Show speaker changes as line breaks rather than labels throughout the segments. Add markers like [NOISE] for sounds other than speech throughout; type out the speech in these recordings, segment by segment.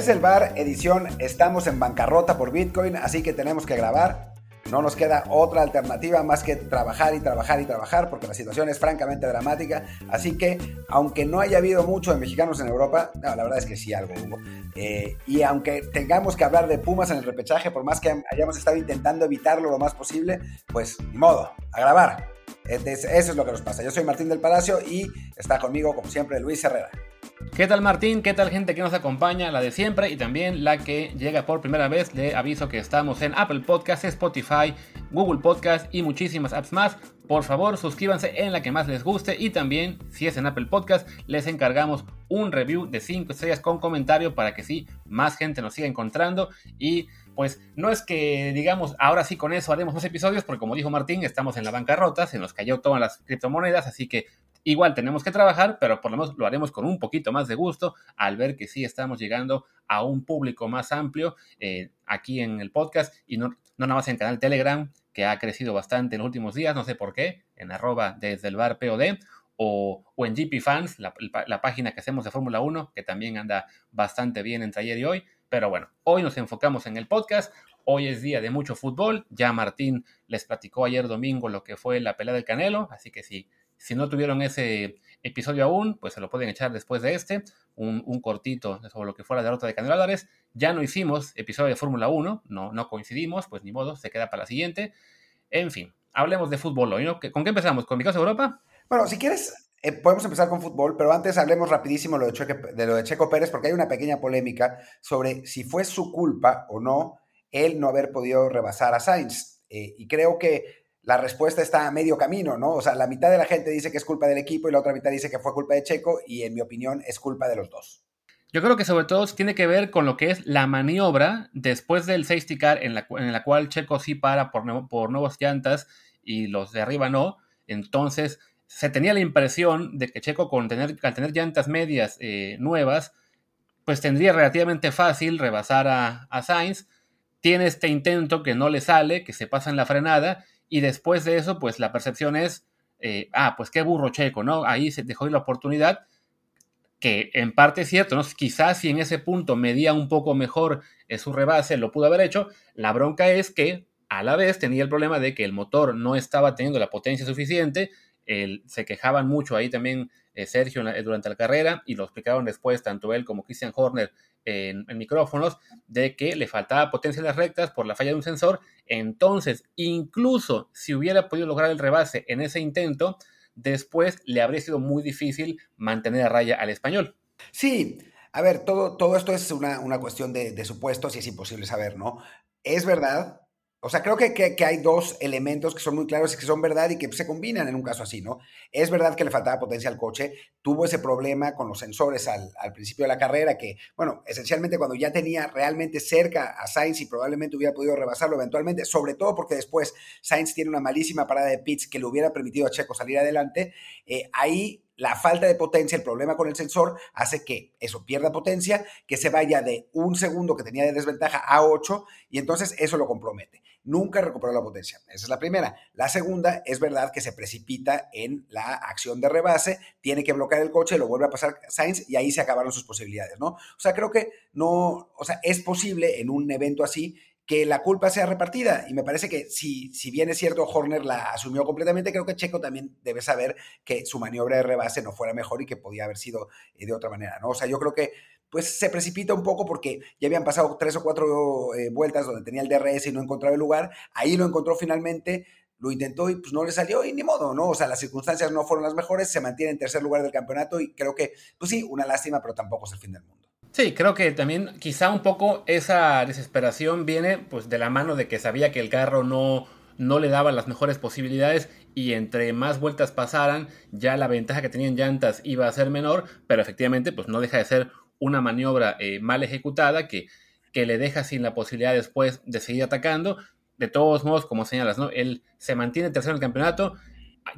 Desde el bar, edición, estamos en bancarrota por Bitcoin, así que tenemos que grabar. No nos queda otra alternativa más que trabajar y trabajar y trabajar porque la situación es francamente dramática. Así que, aunque no haya habido mucho de mexicanos en Europa, la verdad es que sí algo hubo. Eh, y aunque tengamos que hablar de Pumas en el repechaje, por más que hayamos estado intentando evitarlo lo más posible, pues ni modo, a grabar. Eso es lo que nos pasa. Yo soy Martín del Palacio y está conmigo, como siempre, Luis Herrera.
¿Qué tal Martín? ¿Qué tal gente que nos acompaña? La de siempre y también la que llega por primera vez. Le aviso que estamos en Apple Podcasts, Spotify, Google Podcasts y muchísimas apps más. Por favor, suscríbanse en la que más les guste y también, si es en Apple Podcast, les encargamos un review de 5 estrellas con comentario para que sí, más gente nos siga encontrando y pues no es que digamos ahora sí con eso haremos más episodios, porque como dijo Martín, estamos en la bancarrota, se nos cayó todas las criptomonedas, así que igual tenemos que trabajar, pero por lo menos lo haremos con un poquito más de gusto al ver que sí estamos llegando a un público más amplio eh, aquí en el podcast y no, no nada más en canal Telegram, que ha crecido bastante en los últimos días, no sé por qué, en arroba desde el bar POD, o, o, en GP Fans, la, la, página que hacemos de Fórmula 1, que también anda bastante bien entre ayer y hoy. Pero bueno, hoy nos enfocamos en el podcast. Hoy es día de mucho fútbol. Ya Martín les platicó ayer domingo lo que fue la pelea del Canelo. Así que si, si no tuvieron ese episodio aún, pues se lo pueden echar después de este. Un, un cortito sobre lo que fue la derrota de Canelo Álvarez. Ya no hicimos episodio de Fórmula 1. No, no coincidimos, pues ni modo, se queda para la siguiente. En fin, hablemos de fútbol hoy, ¿no? ¿Con qué empezamos? ¿Con mi caso Europa?
Bueno, si quieres, eh, podemos empezar con fútbol, pero antes hablemos rapidísimo lo de, Checo, de lo de Checo Pérez, porque hay una pequeña polémica sobre si fue su culpa o no el no haber podido rebasar a Sainz. Eh, y creo que la respuesta está a medio camino, ¿no? O sea, la mitad de la gente dice que es culpa del equipo y la otra mitad dice que fue culpa de Checo, y en mi opinión es culpa de los dos.
Yo creo que sobre todo tiene que ver con lo que es la maniobra después del safety car en la, cual Checo sí para por, por nuevas llantas y los de arriba no. Entonces, se tenía la impresión de que Checo con tener, al tener llantas medias eh, nuevas, pues tendría relativamente fácil rebasar a, a, Sainz. Tiene este intento que no le sale, que se pasa en la frenada, y después de eso, pues la percepción es, eh, ah, pues qué burro Checo, ¿no? Ahí se dejó la oportunidad, que en parte es cierto, ¿no? Quizás si en ese punto medía un poco mejor eh, su rebase, lo pudo haber hecho. La bronca es que a la vez tenía el problema de que el motor no estaba teniendo la potencia suficiente, se quejaban mucho ahí también eh, Sergio eh, durante la carrera y lo explicaron después tanto él como Christian Horner en, micrófonos de que le faltaba potencia en las rectas por la falla de un sensor. Entonces, incluso si hubiera podido lograr el rebase en ese intento, después le habría sido muy difícil mantener a raya al español.
Sí, a ver, todo, todo esto es una, una cuestión de, de supuestos y es imposible saber, ¿no? Es verdad o sea, creo que, que, hay dos elementos que son muy claros y que son verdad y que se combinan en un caso así, ¿no? Es verdad que le faltaba potencia al coche, tuvo ese problema con los sensores al, al, principio de la carrera, que, bueno, esencialmente cuando ya tenía realmente cerca a Sainz y probablemente hubiera podido rebasarlo eventualmente, sobre todo porque después Sainz tiene una malísima parada de pits que le hubiera permitido a Checo salir adelante, eh, ahí la falta de potencia, el problema con el sensor, hace que eso pierda potencia, que se vaya de un segundo que tenía de desventaja a 8 y entonces eso lo compromete. Nunca recuperó la potencia. Esa es la primera. La segunda, es verdad que se precipita en la acción de rebase, tiene que bloquear el coche, lo vuelve a pasar Sainz y ahí se acabaron sus posibilidades, ¿no? O sea, creo que no, o sea, es posible en un evento así que la culpa sea repartida. Y me parece que si, si bien es cierto, Horner la asumió completamente, creo que Checo también debe saber que su maniobra de rebase no fuera mejor y que podía haber sido eh, de otra manera, ¿no? O sea, yo creo que pues se precipita un poco porque ya habían pasado tres o cuatro eh, vueltas donde tenía el DRS y no encontraba el lugar. Ahí lo encontró finalmente, lo intentó y pues no le salió y ni modo, ¿no? O sea, las circunstancias no fueron las mejores, se mantiene en tercer lugar del campeonato y creo que, pues sí, una lástima, pero tampoco es el fin del mundo.
Sí, creo que también quizá un poco esa desesperación viene pues de la mano de que sabía que el carro no, no le daba las mejores posibilidades y entre más vueltas pasaran ya la ventaja que tenían llantas iba a ser menor, pero efectivamente pues no deja de ser una maniobra eh, mal ejecutada que, que le deja sin la posibilidad después de seguir atacando. De todos modos, como señalas, ¿no? Él se mantiene tercero en el campeonato,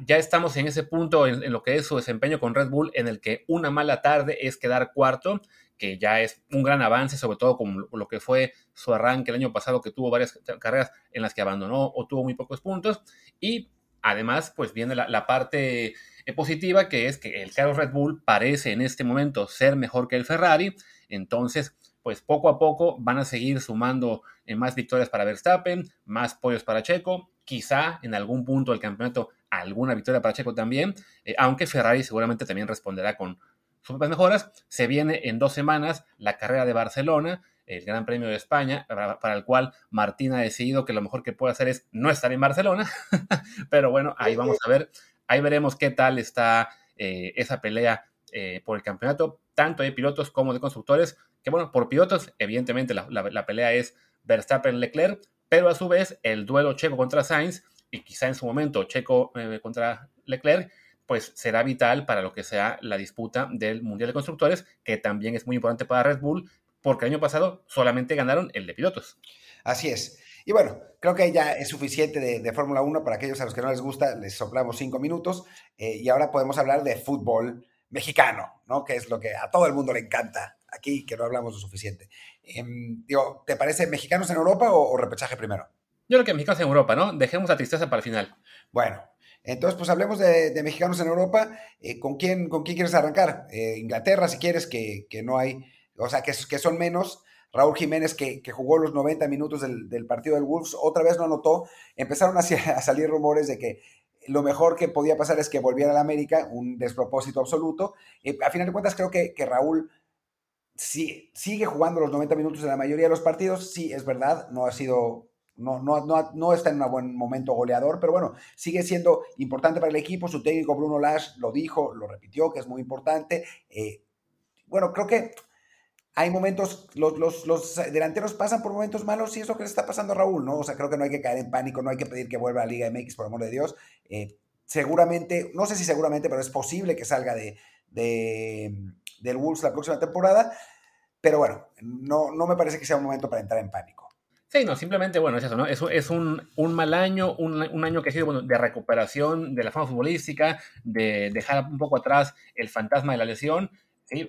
ya estamos en ese punto en, en, lo que es su desempeño con Red Bull, en el que una mala tarde es quedar cuarto que ya es un gran avance, sobre todo con lo que fue su arranque el año pasado, que tuvo varias carreras en las que abandonó o tuvo muy pocos puntos. Y además, pues viene la, parte eh, positiva, que es que el carro Red Bull parece en este momento ser mejor que el Ferrari. Entonces, pues poco a poco van a seguir sumando eh, más victorias para Verstappen, más pollos para Checo, quizá en algún punto del campeonato alguna victoria para Checo también, eh, aunque Ferrari seguramente también responderá con sus mejoras. Se viene en dos semanas la carrera de Barcelona, el Gran Premio de España, para, el cual Martín ha decidido que lo mejor que puede hacer es no estar en Barcelona, [LAUGHS] pero bueno, ahí vamos a ver, ahí veremos qué tal está eh, esa pelea eh, por el campeonato, tanto de pilotos como de constructores, que bueno, por pilotos, evidentemente la, pelea es Verstappen-Leclerc, pero a su vez el duelo Checo contra Sainz, y quizá en su momento Checo eh, contra Leclerc, pues será vital para lo que sea la disputa del Mundial de Constructores, que también es muy importante para Red Bull, porque el año pasado solamente ganaron el de pilotos.
Así es. Y bueno, creo que ya es suficiente de, Fórmula 1 para aquellos a los que no les gusta, les soplamos cinco minutos eh, y ahora podemos hablar de fútbol mexicano, ¿no? Que es lo que a todo el mundo le encanta aquí, que no hablamos lo suficiente. Em, digo, ¿te parece mexicanos en Europa o, repechaje primero?
Yo creo que mexicanos en Europa, ¿no? Dejemos la tristeza para el final.
Bueno, entonces, pues hablemos de, mexicanos en Europa. Eh, ¿con, quién, ¿Con quién quieres arrancar? Eh, Inglaterra, si quieres, que, que, no hay, o sea, que, que son menos. Raúl Jiménez, que, jugó los 90 minutos del, partido del Wolves, otra vez no anotó. Empezaron a, [LAUGHS] a, salir rumores de que lo mejor que podía pasar es que volviera a la América, un despropósito absoluto. Eh, a final de cuentas, creo que, que Raúl sí, sigue jugando los 90 minutos en la mayoría de los partidos. Sí, es verdad, no ha sido no, no, no, no, está en un buen momento goleador, pero bueno, sigue siendo importante para el equipo. Su técnico Bruno Lash lo dijo, lo repitió, que es muy importante. Eh, bueno, creo que hay momentos, los, los, delanteros pasan por momentos malos y eso que le está pasando a Raúl, ¿no? O sea, creo que no hay que caer en pánico, no hay que pedir que vuelva a Liga MX, por amor de Dios. Eh, seguramente, no sé si seguramente, pero es posible que salga de, del Wolves la próxima temporada. Pero bueno, no, no me parece que sea un momento para entrar en pánico.
Sí, no, simplemente, bueno, es eso, ¿no? Es, es un, un mal año, un, un, año que ha sido bueno, de recuperación de la fama futbolística, de dejar un poco atrás el fantasma de la lesión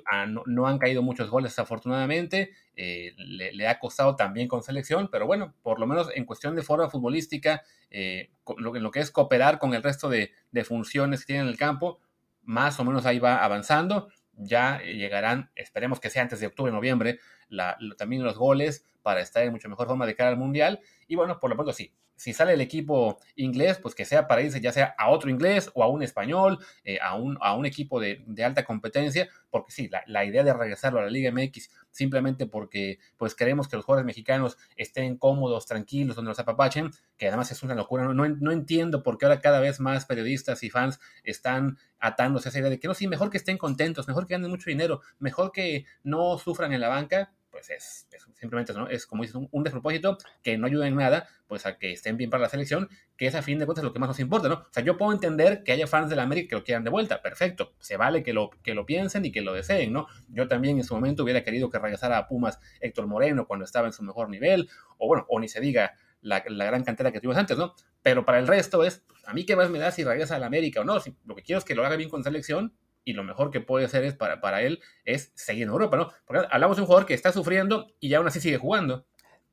Ah, no, han caído muchos goles afortunadamente, eh, le, ha costado también con selección, pero bueno, por lo menos en cuestión de forma futbolística, eh, lo, en lo que es cooperar con el resto de, funciones que tiene en el campo, más o menos ahí va avanzando. Ya llegarán, esperemos que sea antes de octubre, noviembre, también los goles para estar en mucho mejor forma de cara al Mundial. Y bueno, por lo pronto sí, si sale el equipo inglés, pues que sea para irse ya sea a otro inglés o a un español, eh, a, un, a un equipo de, alta competencia, porque sí, la, idea de regresarlo a la Liga MX simplemente porque pues queremos que los jugadores mexicanos estén cómodos, tranquilos, donde los apapachen, que además es una locura, no, no, entiendo por qué ahora cada vez más periodistas y fans están atándose a esa idea de que no, sí, mejor que estén contentos, mejor que ganen mucho dinero, mejor que no sufran en la banca, pues es, simplemente ¿no? es como dices, un, despropósito que no ayuda en nada pues a que estén bien para la selección, que es a fin de cuentas lo que más nos importa, ¿no? O sea, yo puedo entender que haya fans de la América que lo quieran de vuelta, perfecto, se vale que lo, que lo piensen y que lo deseen, ¿no? Yo también en su momento hubiera querido que regresara a Pumas Héctor Moreno cuando estaba en su mejor nivel, o bueno, o ni se diga la, gran cantera que tuvimos antes, ¿no? Pero para el resto es, pues, a mí qué más me da si regresa a la América o no, si lo que quiero es que lo haga bien con selección y lo mejor que puede hacer es para, para él es seguir en Europa, ¿no? Porque hablamos de un jugador que está sufriendo y aún así sigue jugando.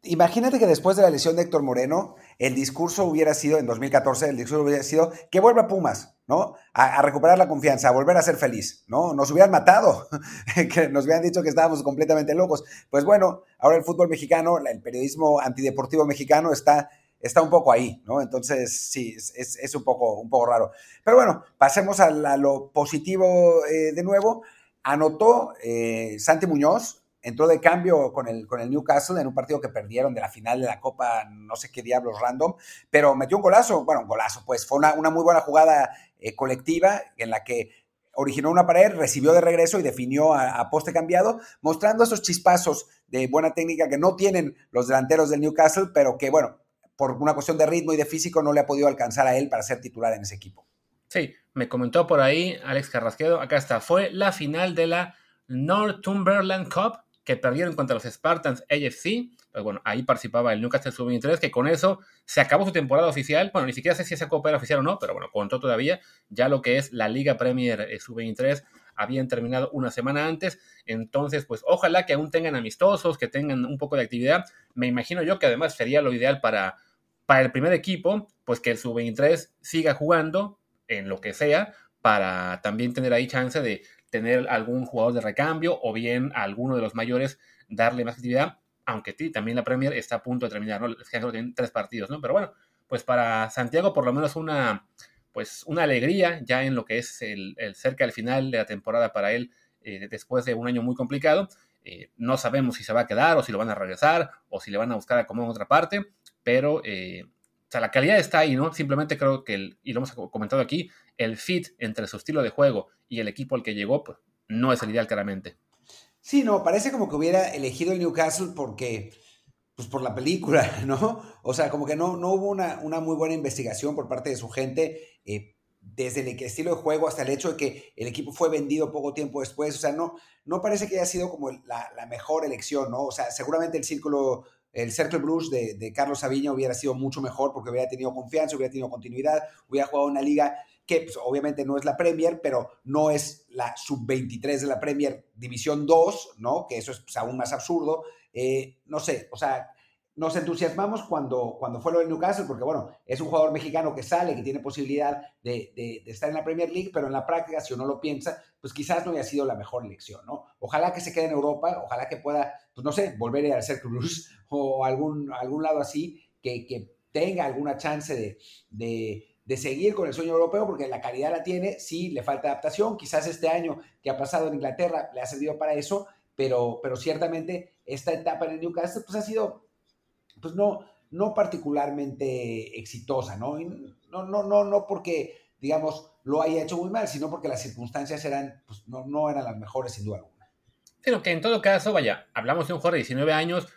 Imagínate que después de la lesión de Héctor Moreno, el discurso hubiera sido, en 2014, el discurso hubiera sido que vuelva a Pumas, ¿no? A, recuperar la confianza, a volver a ser feliz, ¿no? Nos hubieran matado, [LAUGHS] que nos hubieran dicho que estábamos completamente locos. Pues bueno, ahora el fútbol mexicano, el periodismo antideportivo mexicano está está un poco ahí, ¿no? Entonces, sí, es, un, poco, un poco raro. Pero bueno, pasemos a, lo positivo eh, de nuevo. Anotó eh, Santi Muñoz, entró de cambio con el, con el Newcastle en un partido que perdieron de la final de la Copa, no sé qué diablos random, pero metió un golazo, bueno, un golazo, pues fue una, muy buena jugada eh, colectiva en la que originó una pared, recibió de regreso y definió a, a, poste cambiado, mostrando esos chispazos de buena técnica que no tienen los delanteros del Newcastle, pero que, bueno, por una cuestión de ritmo y de físico no le ha podido alcanzar a él para ser titular en ese equipo.
Sí, me comentó por ahí Alex Carrasquedo, acá está, fue la final de la Northumberland Cup que perdieron contra los Spartans AFC. Pues bueno, ahí participaba el Newcastle Sub-23, que con eso se acabó su temporada oficial. Bueno, ni siquiera sé si esa copa era oficial o no, pero bueno, contó todavía ya lo que es la Liga Premier eh, Sub-23 habían terminado una semana antes. Entonces, pues ojalá que aún tengan amistosos, que tengan un poco de actividad. Me imagino yo que además sería lo ideal para para el primer equipo, pues que el sub-23 siga jugando en lo que sea, para también tener ahí chance de tener algún jugador de recambio o bien alguno de los mayores darle más actividad, aunque también la Premier está a punto de terminar, ¿no? Es que tienen tres partidos, ¿no? Pero bueno, pues para Santiago por lo menos una, pues una alegría ya en lo que es el, cerca del final de la temporada para él eh, después de un año muy complicado. Eh, no sabemos si se va a quedar o si lo van a regresar o si le van a buscar a como en otra parte, pero eh, o sea, la calidad está ahí, ¿no? Simplemente creo que, y lo hemos comentado aquí, el fit entre su estilo de juego y el equipo al que llegó, pues no es el ideal claramente.
Sí, no, parece como que hubiera elegido el Newcastle porque, pues por la película, [LAUGHS] ¿no? O sea, como que no, no hubo una, una muy buena investigación por parte de su gente, eh, desde el estilo de juego hasta el hecho de que el equipo fue vendido poco tiempo después, o sea, no, no parece que haya sido como la, la mejor elección, ¿no? O sea, seguramente el círculo el Cercle de, de, Carlos Sabiña hubiera sido mucho mejor porque hubiera tenido confianza, hubiera tenido continuidad, hubiera jugado una liga que pues, obviamente no es la Premier, pero no es la sub-23 de la Premier División 2, ¿no? Que eso es pues, aún más absurdo. Eh, no sé, o sea, nos entusiasmamos cuando, cuando fue lo del Newcastle, porque bueno, es un jugador mexicano que sale, que tiene posibilidad de, estar en la Premier League, pero en la práctica, si uno lo piensa, pues quizás no haya sido la mejor elección, ¿no? Ojalá que se quede en Europa, ojalá que pueda, pues no sé, volver a ser Cruz [LAUGHS] o algún, algún lado así, que, que tenga alguna chance de, de, de, seguir con el sueño europeo, porque la calidad la tiene, sí, le falta adaptación, quizás este año que ha pasado en Inglaterra le ha servido para eso, pero, pero ciertamente esta etapa en el Newcastle, pues ha sido pues no, no particularmente exitosa, ¿no? no, no, no, no porque, digamos, lo haya hecho muy mal, sino porque las circunstancias eran, pues no, no eran las mejores, sin duda alguna.
Pero que en todo caso, vaya, hablamos de un jugador de 19 años,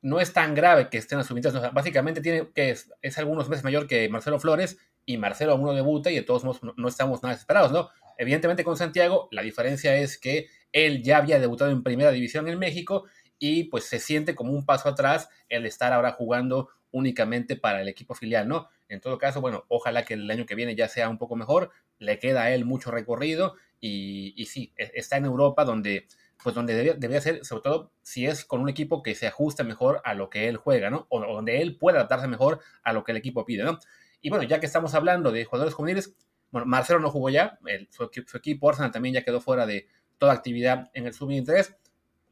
no es tan grave que estén asumidas. básicamente tiene que es, algunos meses mayor que Marcelo Flores y Marcelo aún no debuta y de todos modos no, estamos nada desesperados, ¿no? Evidentemente con Santiago la diferencia es que él ya había debutado en primera división en México y pues se siente como un paso atrás el estar ahora jugando únicamente para el equipo filial, ¿no? En todo caso, bueno, ojalá que el año que viene ya sea un poco mejor, le queda a él mucho recorrido y, y sí, e, está en Europa donde, pues donde debería, ser, sobre todo si es con un equipo que se ajuste mejor a lo que él juega, ¿no? O, donde él pueda adaptarse mejor a lo que el equipo pide, ¿no? Y bueno, ya que estamos hablando de jugadores juveniles, bueno, Marcelo no jugó ya, su, su, equipo Arsenal también ya quedó fuera de toda actividad en el sub-23,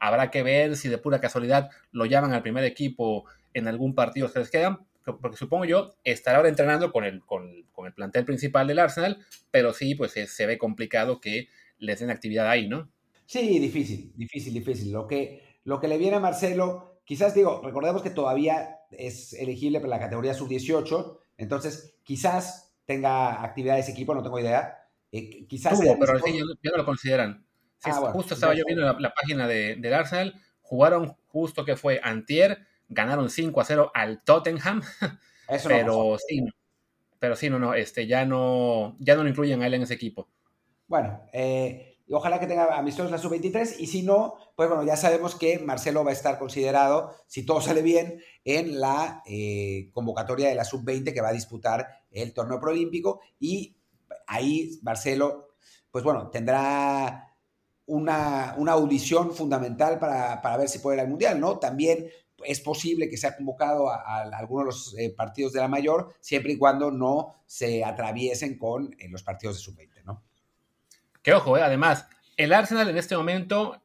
Habrá que ver si de pura casualidad lo llaman al primer equipo en algún partido que les quedan, porque supongo yo estará ahora entrenando con el, con, el plantel principal del Arsenal, pero sí, pues se, ve complicado que les den actividad ahí, ¿no?
Sí, difícil, difícil, difícil. Lo que, lo que le viene a Marcelo, quizás digo, recordemos que todavía es elegible para la categoría sub-18, entonces quizás tenga actividad ese equipo, no tengo idea.
Eh, quizás pero ya, no lo consideran. Ah, justo estaba yo viendo la, página de, del Arsenal. Jugaron justo que fue Antier, ganaron 5 a 0 al Tottenham. [LAUGHS] pero sí, pero sí, no, no, este, ya no, ya no lo incluyen a él en ese equipo.
Bueno, eh, ojalá que tenga amistosos la sub-23 y si no, pues bueno, ya sabemos que Marcelo va a estar considerado, si todo sale bien, en la eh, convocatoria de la sub-20 que va a disputar el torneo proolímpico y ahí Marcelo, pues bueno, tendrá una, audición fundamental para, ver si puede ir al Mundial, ¿no? También es posible que sea convocado a, algunos de los eh, partidos de la mayor, siempre y cuando no se atraviesen con eh, los partidos de sub-20, ¿no?
Que ojo, eh, además, el Arsenal en este momento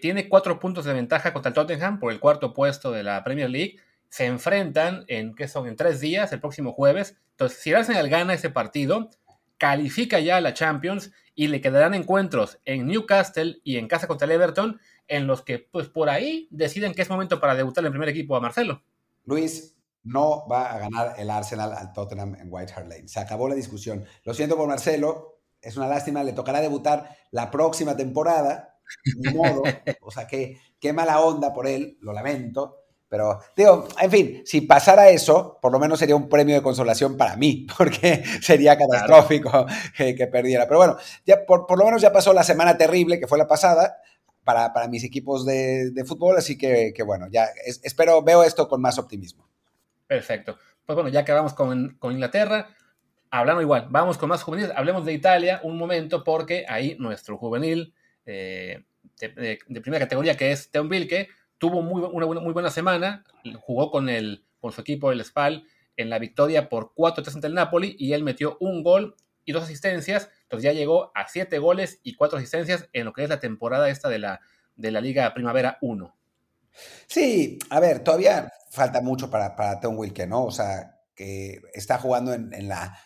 tiene cuatro puntos de ventaja contra el Tottenham por el cuarto puesto de la Premier League. Se enfrentan en, ¿qué son? En tres días, el próximo jueves. Entonces, si el Arsenal gana ese partido, califica ya a la Champions y le quedarán encuentros en Newcastle y en casa contra el Everton en los que pues por ahí deciden que es momento para debutar en el primer equipo a Marcelo.
Luis, no va a ganar el Arsenal al Tottenham en White Hart Lane. Se acabó la discusión. Lo siento por Marcelo, es una lástima, le tocará debutar la próxima temporada. Ni modo, [LAUGHS] o sea, qué, qué mala onda por él, lo lamento. Pero, digo, en fin, si pasara eso, por lo menos sería un premio de consolación para mí, [LAUGHS] porque sería catastrófico que, perdiera. Pero bueno, ya por, lo menos ya pasó la semana terrible que fue la pasada para, mis equipos de, fútbol, así que, bueno, ya espero, veo esto con más optimismo.
Perfecto. Pues bueno, ya acabamos con, con Inglaterra. Hablando igual, vamos con más juveniles. Hablemos de Italia un momento, porque ahí nuestro juvenil eh, de, primera categoría, que es Teon Vilke, tuvo muy, una muy buena semana, jugó con, el, su equipo, el Spal, en la victoria por 4-3 ante el Napoli y él metió un gol y dos asistencias, entonces ya llegó a 7 goles y 4 asistencias en lo que es la temporada esta de la, de la Liga Primavera 1.
Sí, a ver, todavía falta mucho para, para Tom Wilke, ¿no? O sea, que está jugando en la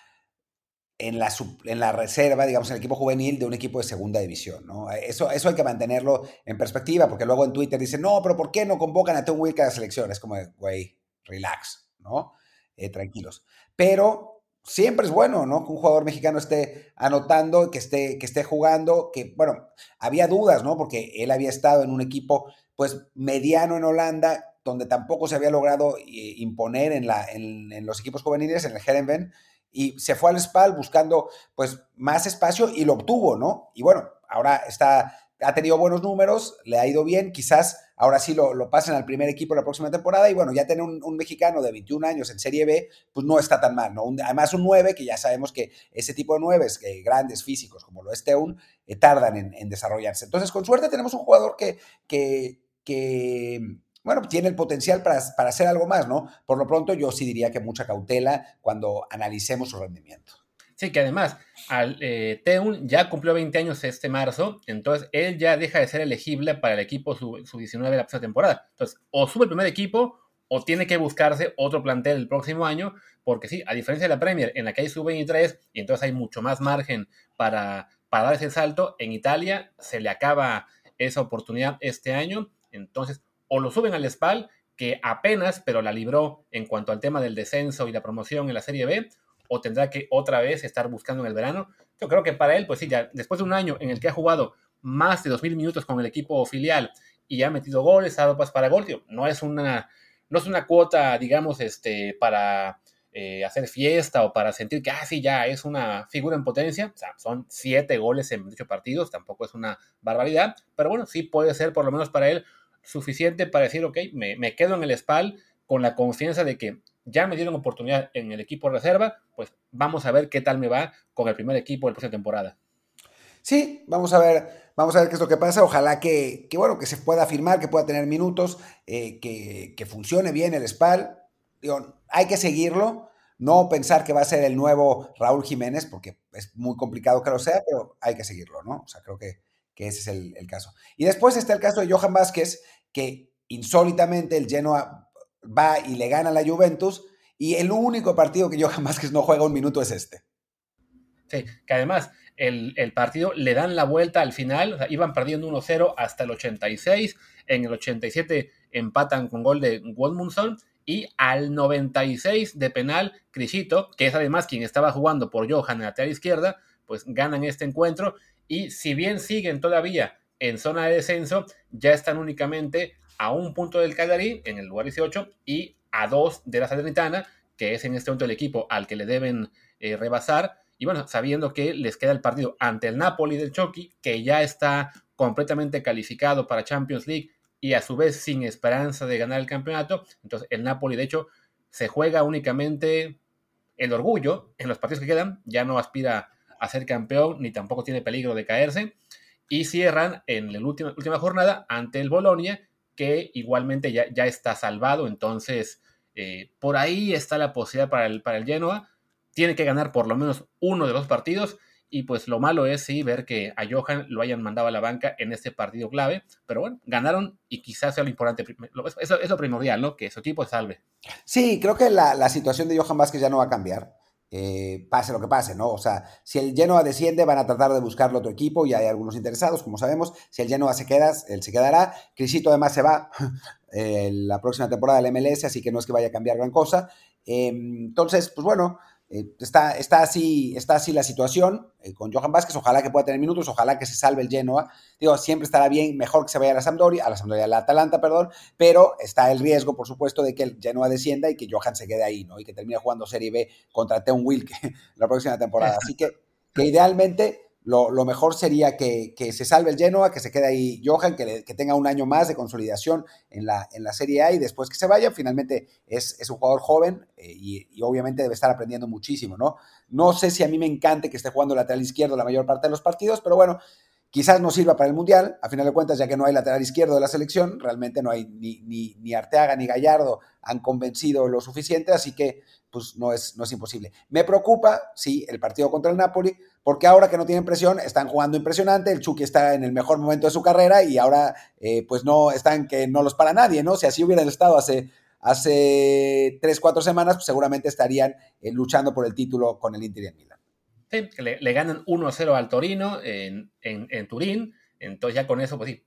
en la, en la reserva, digamos, en el equipo juvenil de un equipo de segunda división, ¿no? Eso, eso hay que mantenerlo en perspectiva, porque luego en Twitter dicen, no, pero ¿por qué no convocan a Tom Wilke a la selección? Es como, güey, relax, ¿no? Eh, tranquilos. Pero siempre es bueno, ¿no? Que un jugador mexicano esté anotando, que esté, que esté jugando, que, bueno, había dudas, ¿no? Porque él había estado en un equipo, pues, mediano en Holanda, donde tampoco se había logrado eh, imponer en, la, en, en los equipos juveniles, en el Herenven, y se fue al SPAL buscando pues más espacio y lo obtuvo, ¿no? Y bueno, ahora está, ha tenido buenos números, le ha ido bien, quizás ahora sí lo, lo pasen al primer equipo la próxima temporada y bueno, ya tener un, mexicano de 21 años en Serie B, pues no está tan mal, ¿no? además un 9, que ya sabemos que ese tipo de 9, que grandes físicos como lo es Teun, eh, tardan en, en, desarrollarse. Entonces, con suerte tenemos un jugador que, que, que bueno, tiene el potencial para, para, hacer algo más, ¿no? Por lo pronto, yo sí diría que mucha cautela cuando analicemos su rendimiento.
Sí, que además, al, eh, Teun ya cumplió 20 años este marzo, entonces él ya deja de ser elegible para el equipo sub-19 de la próxima temporada. Entonces, o sube el primer equipo o tiene que buscarse otro plantel el próximo año, porque sí, a diferencia de la Premier, en la que hay sub-23 y entonces hay mucho más margen para, para dar ese salto, en Italia se le acaba esa oportunidad este año, entonces o lo suben al SPAL, que apenas, pero la libró en cuanto al tema del descenso y la promoción en la Serie B, o tendrá que otra vez estar buscando en el verano. Yo creo que para él, pues sí, ya después de un año en el que ha jugado más de 2.000 minutos con el equipo filial y ha metido goles, ha dado pas para gol, no es una, no es una cuota, digamos, este, para eh, hacer fiesta o para sentir que, ah, sí, ya es una figura en potencia. O sea, son siete goles en 28 partidos, tampoco es una barbaridad, pero bueno, sí puede ser por lo menos para él suficiente para decir, ok, me, me quedo en el SPAL con la confianza de que ya me dieron oportunidad en el equipo reserva, pues vamos a ver qué tal me va con el primer equipo de la próxima temporada.
Sí, vamos a ver, vamos a ver qué es lo que pasa. Ojalá que, que bueno, que se pueda firmar, que pueda tener minutos, eh, que, que, funcione bien el SPAL. Hay que seguirlo, no pensar que va a ser el nuevo Raúl Jiménez, porque es muy complicado que lo sea, pero hay que seguirlo, ¿no? O sea, creo que, que ese es el, el, caso. Y después está el caso de Johan Vázquez, que insólitamente el Genoa va y le gana a la Juventus, y el único partido que [LAUGHS] Johan Vázquez no juega un minuto es este.
Sí, que además el, partido le dan la vuelta al final, iban perdiendo 1-0 hasta el 86, en el 87 empatan con gol de Goldmundsson, y al 96 de penal, Crisito, que es además quien estaba jugando por Johan en la lateral izquierda, pues ganan este encuentro y si bien siguen todavía en zona de descenso, ya están únicamente a un punto del Cagliari en el lugar 18 y a dos de la Salernitana, que es en este momento el equipo al que le deben eh, rebasar. Y bueno, sabiendo que les queda el partido ante el Napoli del Chucky, que ya está completamente calificado para Champions League y a su vez sin esperanza de ganar el campeonato. Entonces el Napoli de hecho se juega únicamente el orgullo en los partidos que quedan, ya no aspira a ser campeón ni tampoco tiene peligro de caerse. Y cierran en la última, última jornada ante el Bolonia, que igualmente ya, ya está salvado. Entonces, eh, por ahí está la posibilidad para el, para el Genoa. Tiene que ganar por lo menos uno de los partidos. Y pues lo malo es sí ver que a Johan lo hayan mandado a la banca en este partido clave. Pero bueno, ganaron y quizás sea lo importante. Eso es lo primordial, ¿no? Que su equipo salve.
Sí, creo que la, la situación de Johan Vázquez ya no va a cambiar. Eh, pase lo que pase, ¿no? O sea, si el Genoa desciende, van a tratar de buscarlo otro equipo y hay algunos interesados, como sabemos. Si el Genoa se queda, él se quedará. Crisito además se va [LAUGHS] eh, la próxima temporada del MLS, así que no es que vaya a cambiar gran cosa. Eh, entonces, pues bueno, eh, está, está, así, está así la situación eh, con Johan Vázquez. Ojalá que pueda tener minutos, ojalá que se salve el Genoa. Digo, siempre estará bien, mejor que se vaya a la Sampdoria, a la Sampdoria, a la Atalanta, perdón, pero está el riesgo, por supuesto, de que el Genoa descienda y que Johan se quede ahí, ¿no? Y que termine jugando Serie B contra Teun Wilke [LAUGHS] la próxima temporada. Así que, que idealmente lo, lo, mejor sería que, que, se salve el Genoa, que se quede ahí Johan, que, le, que, tenga un año más de consolidación en la, en la Serie A y después que se vaya. Finalmente es, es un jugador joven eh, y, y, obviamente debe estar aprendiendo muchísimo, ¿no? No sé si a mí me encante que esté jugando lateral izquierdo la mayor parte de los partidos, pero bueno, Quizás no sirva para el Mundial, a final de cuentas, ya que no hay lateral izquierdo de la selección, realmente no hay ni, ni, Arteaga ni Gallardo han convencido lo suficiente, así que pues no es, no es imposible. Me preocupa, sí, el partido contra el Napoli, porque ahora que no tienen presión, están jugando impresionante, el Chucky está en el mejor momento de su carrera y ahora eh, pues no están que no los para nadie, ¿no? Si así hubieran estado hace, hace tres, cuatro semanas, pues seguramente estarían eh, luchando por el título con el Inter y el Milan.
Sí, le, le ganan 1-0 al Torino en, en, en, Turín. Entonces ya con eso, pues sí.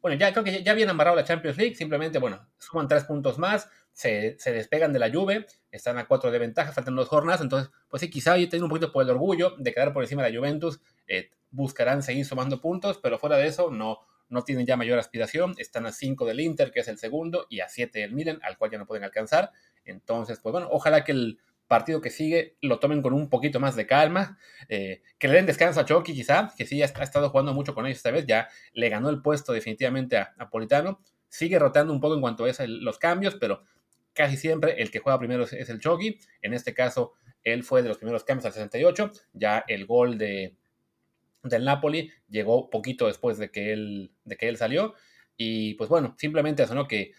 Bueno, ya creo que ya habían amarrado la Champions League. Simplemente, bueno, suman tres puntos más, se, se despegan de la Juve, están a cuatro de ventaja, faltan dos jornadas. Entonces, pues sí, quizá yo tengo un poquito por el orgullo de quedar por encima de la Juventus. Eh, buscarán seguir sumando puntos, pero fuera de eso, no, no tienen ya mayor aspiración. Están a 5 del Inter, que es el segundo, y a 7 del Milan, al cual ya no pueden alcanzar. Entonces, pues bueno, ojalá que el partido que sigue lo tomen con un poquito más de calma, eh, que le den descanso a Chucky quizá, que sí ha, estado jugando mucho con ellos esta vez, ya le ganó el puesto definitivamente a Napolitano, sigue rotando un poco en cuanto a los cambios, pero casi siempre el que juega primero es, es el Chucky, en este caso él fue de los primeros cambios al 68, ya el gol de, del Napoli llegó poquito después de que él, de que él salió, y pues bueno, simplemente eso, ¿no? Que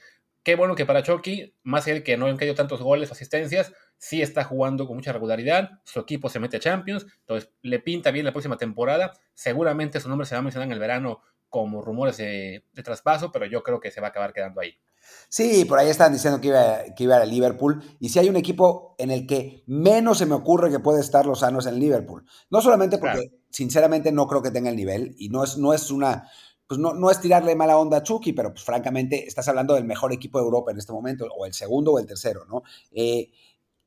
qué bueno que para Chucky, más el que no han caído tantos goles o asistencias, sí está jugando con mucha regularidad, su equipo se mete a Champions, entonces le pinta bien la próxima temporada, seguramente su nombre se va a mencionar en el verano como rumores de, de traspaso, pero yo creo que se va a acabar quedando ahí.
Sí, por ahí están diciendo que iba, que iba a Liverpool. Y si hay un equipo en el que menos se me ocurre que puede estar Lozano es en Liverpool. No solamente porque, claro. sinceramente, no creo que tenga el nivel y no es, no es una. Pues no, no es tirarle mala onda a Chucky, pero pues francamente estás hablando del mejor equipo de Europa en este momento, o el segundo o el tercero, ¿no? Eh,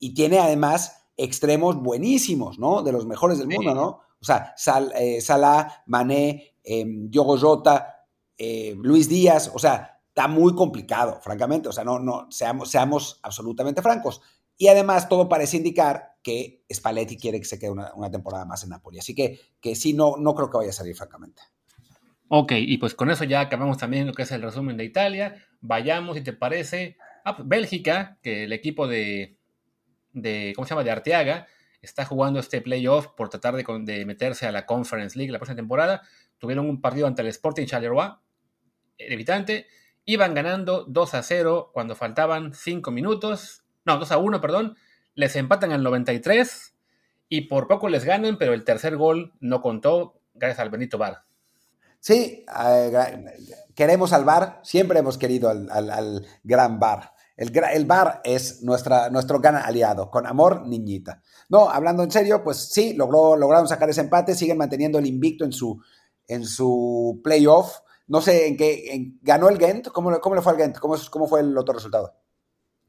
y tiene además extremos buenísimos, ¿no? De los mejores del sí. mundo, ¿no? O sea, Sal, eh, Salah, Mané, eh, Diogo Jota, eh, Luis Díaz, o sea, está muy complicado, francamente. O sea, no, no, seamos, seamos absolutamente francos. Y además todo parece indicar que Spalletti quiere que se quede una, una, temporada más en Napoli. Así que, que sí, no, no creo que vaya a salir, francamente.
Ok, y pues con eso ya acabamos también lo que es el resumen de Italia. Vayamos, si te parece, a Bélgica, que el equipo de, de, ¿cómo se llama?, de Arteaga, está jugando este playoff por tratar de, de, meterse a la Conference League la próxima temporada. Tuvieron un partido ante el Sporting Charleroi, evitante. Iban ganando 2 a 0 cuando faltaban 5 minutos. No, 2 a 1, perdón. Les empatan al 93 y por poco les ganan, pero el tercer gol no contó gracias al Benito Bar.
Sí, eh, queremos al Bar, siempre hemos querido al, al, al gran Bar. El, el, bar es nuestra, nuestro gran aliado, con amor, niñita. No, hablando en serio, pues sí, logró, lograron sacar ese empate, siguen manteniendo el invicto en su, en su playoff. No sé en qué, en, ¿ganó el Gent? ¿Cómo, ¿Cómo, le fue al Gent? ¿Cómo, ¿Cómo, fue el otro resultado?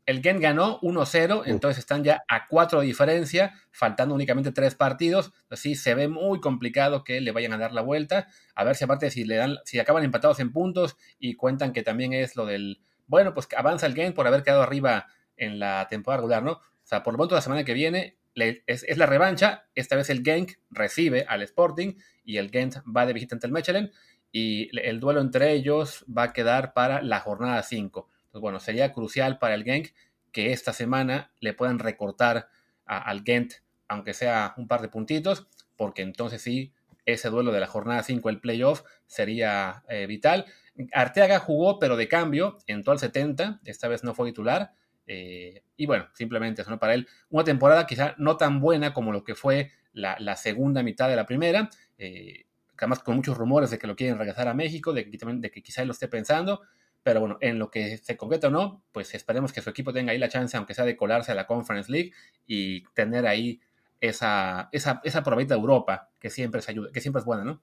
El Gent ganó 1-0, entonces están ya a 4 de diferencia, faltando únicamente 3 partidos. Así se ve muy complicado que le vayan a dar la vuelta. A ver si aparte si le dan, si acaban empatados en puntos y cuentan que también es lo del bueno, pues avanza el game por haber quedado arriba en la temporada regular, ¿no? O sea, por lo pronto la semana que viene le, es, es, la revancha, esta vez el Genk recibe al Sporting y el Gent va de visita ante el Mechelen y el duelo entre ellos va a quedar para la jornada 5. Entonces, bueno, sería crucial para el Genk que esta semana le puedan recortar al Gent, aunque sea un par de puntitos, porque entonces sí, ese duelo de la jornada 5, el playoff, sería eh, vital. Arteaga jugó, pero de cambio, entró al 70, esta vez no fue titular. Eh, y bueno, simplemente eso. Para él, una temporada quizá no tan buena como lo que fue la, la segunda mitad de la primera. Eh, además, con muchos rumores de que lo quieren regresar a México, de que, de que quizá él lo esté pensando. Pero bueno, en lo que se concreta o no, pues esperemos que su equipo tenga ahí la chance, aunque sea de colarse a la Conference League y tener ahí esa, esa, esa de Europa, que siempre, es ayuda, que siempre es buena, ¿no?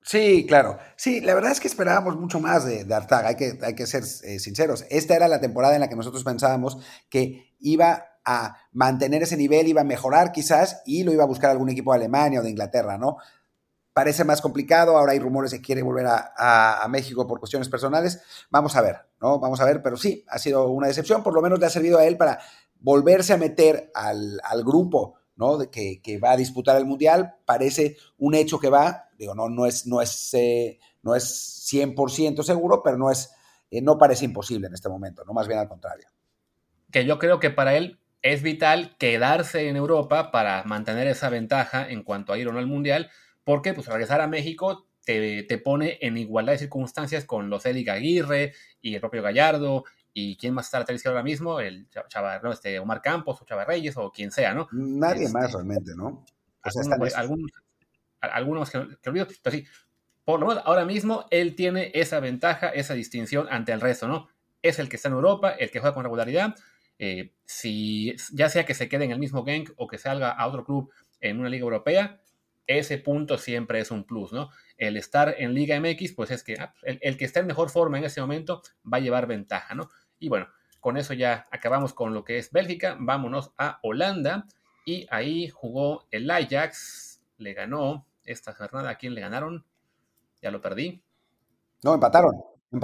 Sí, claro. Sí, la verdad es que esperábamos mucho más de, de hay que, hay que ser eh, sinceros. Esta era la temporada en la que nosotros pensábamos que iba a mantener ese nivel, iba a mejorar quizás y lo iba a buscar algún equipo de Alemania o de Inglaterra, ¿no? Parece más complicado, ahora hay rumores de que quiere volver a, a, a, México por cuestiones personales. Vamos a ver, ¿no? Vamos a ver, pero sí, ha sido una decepción, por lo menos le ha servido a él para volverse a meter al, al grupo ¿no? De que, va a disputar el Mundial, parece un hecho que va, digo, no, no es, no es, eh, no es 100% seguro, pero no, es, eh, no parece imposible en este momento, no más bien al contrario.
Que yo creo que para él es vital quedarse en Europa para mantener esa ventaja en cuanto a ir o no al Mundial, porque pues regresar a México te, pone en igualdad de circunstancias con los Eric Aguirre y el propio Gallardo y quién más está a la ahora mismo, el Chava, ¿no? este, Omar Campos o Chava Reyes o quien sea, ¿no?
Nadie más este, realmente, ¿no?
algunos, algunos, que, olvido, pero sí, por lo menos ahora mismo él tiene esa ventaja, esa distinción ante el resto, ¿no? Es el que está en Europa, el que juega con regularidad. Eh, si ya sea que se quede en el mismo gang o que salga a otro club en una liga europea, ese punto siempre es un plus, ¿no? El estar en Liga MX, pues es que ah, el, que está en mejor forma en ese momento va a llevar ventaja, ¿no? Y bueno, con eso ya acabamos con lo que es Bélgica, vámonos a Holanda y ahí jugó el Ajax, le ganó esta jornada, ¿a quién le ganaron? Ya lo perdí.
No, empataron.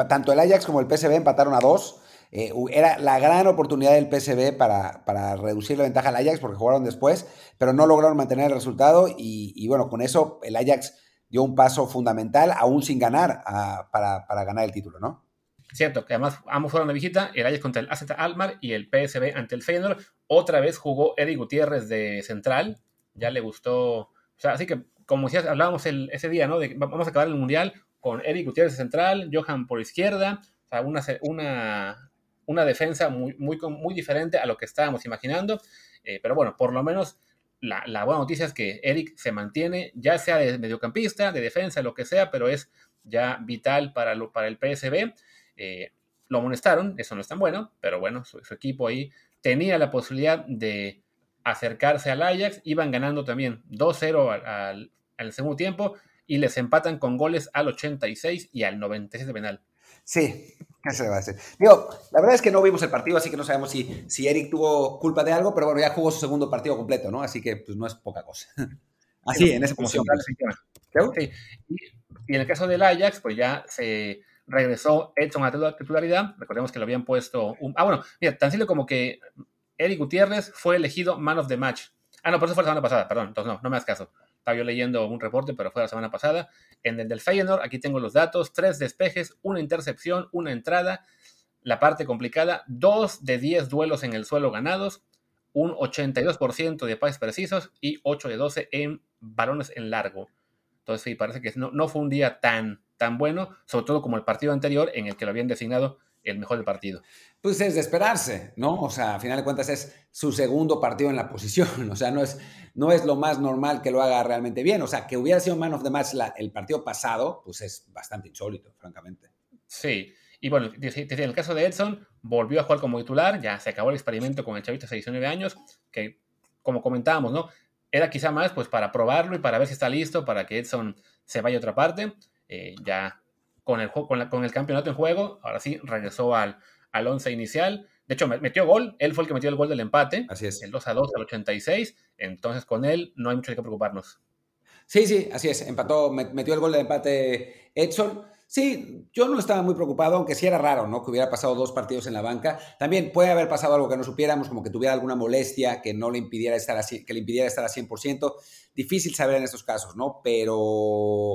Tanto el Ajax como el PSV empataron a dos. Eh, era la gran oportunidad del PSV para, para, reducir la ventaja al Ajax porque jugaron después, pero no lograron mantener el resultado y, bueno, con eso el Ajax dio un paso fundamental, aún sin ganar, para, para, ganar el título, ¿no?
Cierto, que además ambos fueron de visita, el Ajax contra el AZ Almar y el PSV ante el Feyenoord. Otra vez jugó Eric Gutiérrez de central, ya le gustó, o sea, así que como decías, hablábamos ese día, ¿no? De, vamos a acabar el Mundial con Eric Gutiérrez de central, Johan por izquierda, o sea, una, una una defensa muy, muy, muy diferente a lo que estábamos imaginando. Eh, pero bueno, por lo menos la, buena noticia es que Eric se mantiene, ya sea de mediocampista, de defensa, lo que sea, pero es ya vital para, lo, para el PSB. Eh, lo amonestaron, eso no es tan bueno, pero bueno, su, equipo ahí tenía la posibilidad de acercarse al Ajax, iban ganando también 2-0 al, al, segundo tiempo y les empatan con goles al 86 y al 96 de penal.
Sí, ¿qué se va a hacer? Digo, la verdad es que no vimos el partido, así que no sabemos si, si Eric tuvo culpa de algo, pero bueno, ya jugó su segundo partido completo, ¿no? Así que pues no es poca cosa. [LAUGHS] Así, en esa posición.
Sí. Y, en el caso del Ajax, pues ya se regresó Edson a la titularidad. Recordemos que lo habían puesto. Un... Ah, bueno, mira, tan simple como que Eric Gutiérrez fue elegido Man of the Match. Ah, no, por eso fue la semana pasada, perdón. Entonces, no, no me hagas caso. Estaba yo leyendo un reporte, pero fue la semana pasada. En el del Feyenoord, aquí tengo los datos: tres despejes, una intercepción, una entrada. La parte complicada: dos de diez duelos en el suelo ganados, un 82% de pases precisos y 8 de 12 en balones en largo. Entonces, sí, parece que no, no fue un día tan, tan bueno, sobre todo como el partido anterior en el que lo habían designado el mejor del partido.
Pues es de esperarse, ¿no? O sea, a final de cuentas es su segundo partido en la posición, [LAUGHS] o sea, no es, no es lo más normal que lo haga realmente bien, o sea, que hubiera sido man of the match el partido pasado, pues es bastante insólito, francamente.
Sí, y bueno, en el caso de Edson, volvió a jugar como titular, ya se acabó el experimento con el chavito de 19 años, que como comentábamos, ¿no? Era quizá más pues para probarlo y para ver si está listo, para que Edson se vaya a otra parte. Eh, ya con el, con, con el campeonato en juego. Ahora sí, regresó al, al once inicial. De hecho, metió gol. Él fue el que metió el gol del empate.
Así es.
El 2 a 2 al 86. Entonces, con él no hay mucho que preocuparnos.
Sí, sí, así es. Empató, metió el gol del empate Edson. Sí, yo no estaba muy preocupado, aunque sí era raro, ¿no? Que hubiera pasado dos partidos en la banca. También puede haber pasado algo que no supiéramos, como que tuviera alguna molestia que no le impidiera estar así, que le impidiera estar a 100%. Difícil saber en estos casos, ¿no? Pero,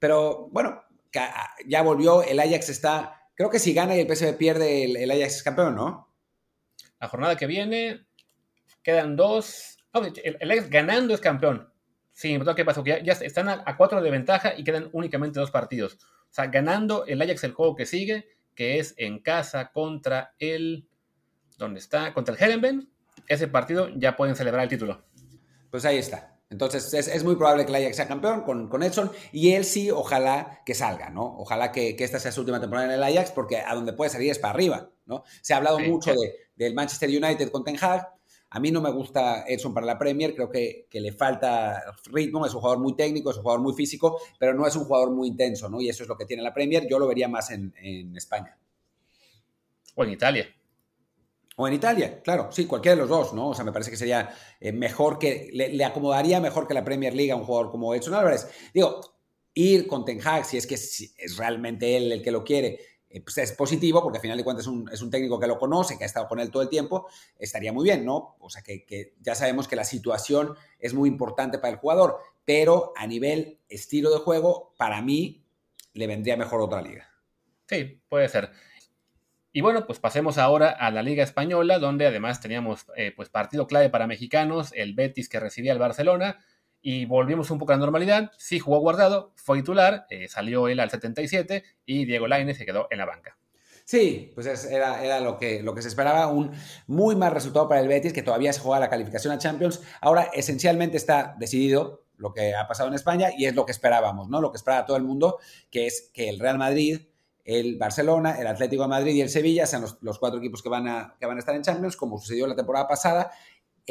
pero bueno, Ah, ya volvió, el Ajax está, creo que si gana y el PSV pierde, el, Ajax es campeón, ¿no?
La jornada que viene quedan dos, el, Ajax ganando es campeón. Sí, ¿qué pasó? Que ya, están a, cuatro de ventaja y quedan únicamente dos partidos. O sea, ganando el Ajax el juego que sigue, que es en casa contra el, ¿dónde está? Contra el Herenben. Ese partido ya pueden celebrar el título.
Pues ahí está. Entonces es, muy probable que el Ajax sea campeón con, con, Edson y él sí, ojalá que salga, ¿no? Ojalá que, esta sea su última temporada en el Ajax porque a donde puede salir es para arriba, ¿no? Se ha hablado mucho de, del Manchester United con Ten Hag. A mí no me gusta Edson para la Premier, creo que, que, le falta ritmo, es un jugador muy técnico, es un jugador muy físico, pero no es un jugador muy intenso, ¿no? Y eso es lo que tiene la Premier, yo lo vería más en, en España.
O en Italia.
O en Italia, claro, sí, cualquiera de los dos, ¿no? O sea, me parece que sería eh, mejor que, le, acomodaría mejor que la Premier League a un jugador como Edson Álvarez. Digo, ir con Ten Hag, si es que es, realmente él el que lo quiere, eh, pues es positivo, porque al final de cuentas es un, es un, técnico que lo conoce, que ha estado con él todo el tiempo, estaría muy bien, ¿no? O sea, que, que ya sabemos que la situación es muy importante para el jugador, pero a nivel estilo de juego, para mí, le vendría mejor otra liga.
Sí, puede ser. Y bueno, pues pasemos ahora a la Liga Española, donde además teníamos eh, pues partido clave para mexicanos, el Betis que recibía al Barcelona, y volvimos un poco a la normalidad. Sí jugó guardado, fue titular, eh, salió él al 77 y Diego Lainez se quedó en la banca.
Sí, pues era, era lo, que, lo que se esperaba, un muy mal resultado para el Betis, que todavía se juega la calificación a Champions. Ahora, esencialmente está decidido lo que ha pasado en España y es lo que esperábamos, ¿no? Lo que esperaba todo el mundo, que es que el Real Madrid, el Barcelona, el Atlético de Madrid y el Sevilla sean los, cuatro equipos que van, a, que van a estar en Champions, como sucedió la temporada pasada,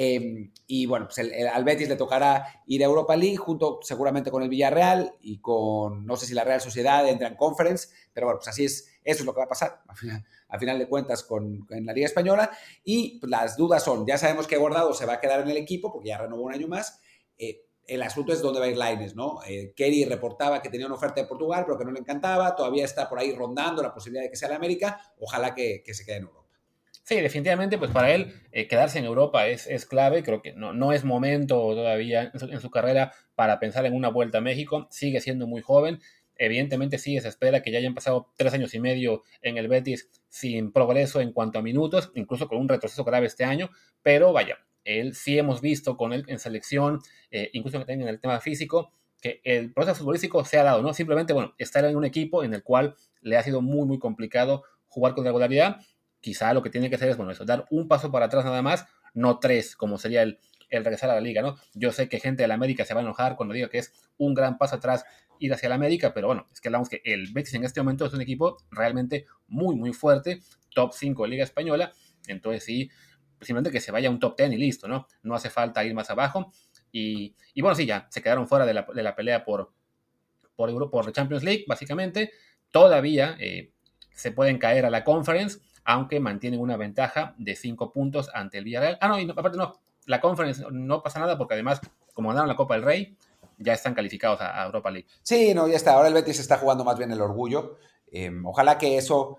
Em, y bueno, pues el, al Betis le tocará ir a Europa League junto seguramente con el Villarreal y con, no sé si la Real Sociedad entra en Conference, pero bueno, pues así es, eso es lo que va a pasar a final, de cuentas con, en la Liga Española. Y pues, las dudas son, ya sabemos que Guardado se va a quedar en el equipo porque ya renovó un año más. Eh, el asunto es dónde va a ir Laines, ¿no? Eh, Kerry reportaba que tenía una oferta de Portugal, pero que no le encantaba. Todavía está por ahí rondando la posibilidad de que sea la América. Ojalá que, que se quede en Europa.
Sí, definitivamente, pues para él eh, quedarse en Europa es, es, clave. Creo que no, no es momento todavía en su, carrera para pensar en una vuelta a México. Sigue siendo muy joven. Evidentemente sí se espera que ya hayan pasado tres años y medio en el Betis sin progreso en cuanto a minutos, incluso con un retroceso grave este año, pero vaya, él sí hemos visto con él en selección, eh, incluso en el tema físico, que el proceso futbolístico se ha dado, ¿no? Simplemente, bueno, estar en un equipo en el cual le ha sido muy, muy complicado jugar con regularidad quizá lo que tiene que hacer es, bueno, eso, dar un paso para atrás nada más, no tres, como sería el, el regresar a la liga, ¿no? Yo sé que gente de la América se va a enojar cuando digo que es un gran paso atrás ir hacia la América, pero bueno, es que hablamos que el Betis en este momento es un equipo realmente muy, muy fuerte, top 5 de Liga Española, entonces sí, simplemente que se vaya un top 10 y listo, ¿no? No hace falta ir más abajo. Y, y bueno, sí, ya, se quedaron fuera de la, de la pelea por, por, por Champions League, básicamente. Todavía eh, se pueden caer a la Conference, aunque mantienen una ventaja de 5 puntos ante el Villarreal. Ah, no, y aparte no, la Conference no pasa nada porque además, como ganaron la Copa del Rey, ya están calificados a, Europa League.
Sí, no, ya está. Ahora el Betis está jugando más bien el orgullo. Em, ojalá que eso,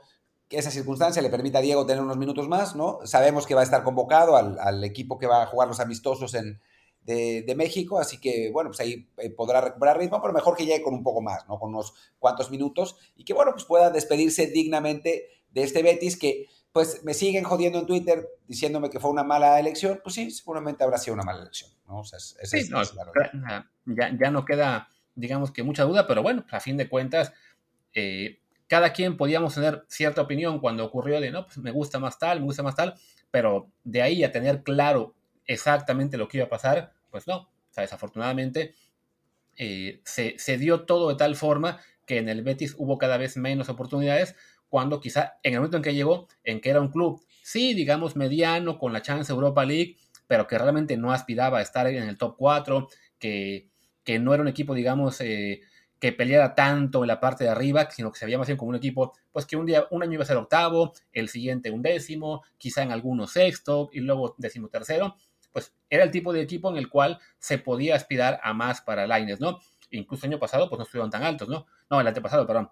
que esa circunstancia le permita a Diego tener unos minutos más, ¿no? Sabemos que va a estar convocado al, equipo que va a jugar los amistosos en, de, México, así que bueno, pues ahí podrá recuperar ritmo, pero mejor que llegue con un poco más, ¿no? Con unos cuantos minutos y que bueno, pues pueda despedirse dignamente de este Betis que pues me siguen jodiendo en Twitter diciéndome que fue una mala elección, pues sí, seguramente habrá sido una mala elección, ¿no? O sea,
es, ya, ya, no queda, digamos que mucha duda, pero bueno, a fin de cuentas, eh, cada quien podíamos tener cierta opinión cuando ocurrió de, no, pues me gusta más tal, me gusta más tal, pero de ahí a tener claro exactamente lo que iba a pasar, pues no, o sea, desafortunadamente eh, se, se dio todo de tal forma que en el Betis hubo cada vez menos oportunidades, cuando quizá en el momento en que llegó, en que era un club, sí, digamos, mediano, con la chance Europa League, pero que realmente no aspiraba a estar en el top 4, que, que no era un equipo, digamos, eh, que peleara tanto en la parte de arriba, sino que se veía más bien como un equipo, pues que un día, un año iba a ser octavo, el siguiente un décimo, quizá en algunos sexto y luego décimo tercero, pues era el tipo de equipo en el cual se podía aspirar a más para Lines, ¿no? Incluso el año pasado, pues no estuvieron tan altos, ¿no? No, el antepasado, perdón.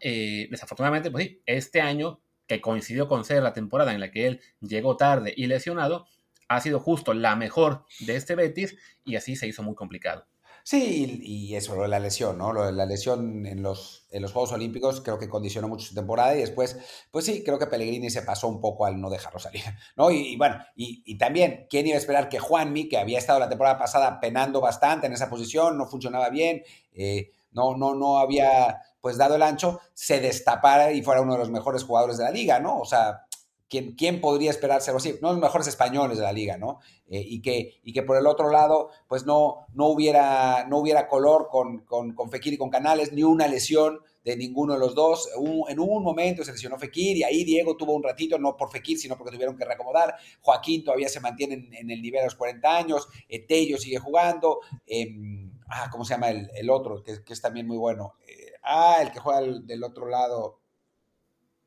Eh, desafortunadamente, pues sí, este año, que coincidió con ser la temporada en la que él llegó tarde y lesionado, ha sido justo la mejor de este Betis y así se hizo muy complicado.
Sí, y, eso, lo de la lesión, ¿no? Lo de la lesión en los, en los Juegos Olímpicos creo que condicionó mucho su temporada y después, pues sí, creo que Pellegrini se pasó un poco al no dejarlo salir, [LAUGHS] ¿no? Y, bueno, y, también, ¿quién iba a esperar que Juanmi, que había estado la temporada pasada penando bastante en esa posición, no funcionaba bien, eh, no, no, no había pues dado el ancho, se destapara y fuera uno de los mejores jugadores de la liga, ¿no? O sea, ¿quién, quién podría esperar ser así? No los mejores españoles de la liga, ¿no? Eh, y, que, y que por el otro lado, pues no, no, hubiera, no hubiera color con, con, con Fekir y con Canales, ni una lesión de ninguno de los dos. en un momento se lesionó Fekir y ahí Diego tuvo un ratito, no por Fekir, sino porque tuvieron que reacomodar. Joaquín todavía se mantiene en, el nivel de los 40 años. Tello sigue jugando. Em, ah, ¿cómo se llama el, el otro? Que, que, es también muy bueno. Eh, Ah, el que juega del otro lado.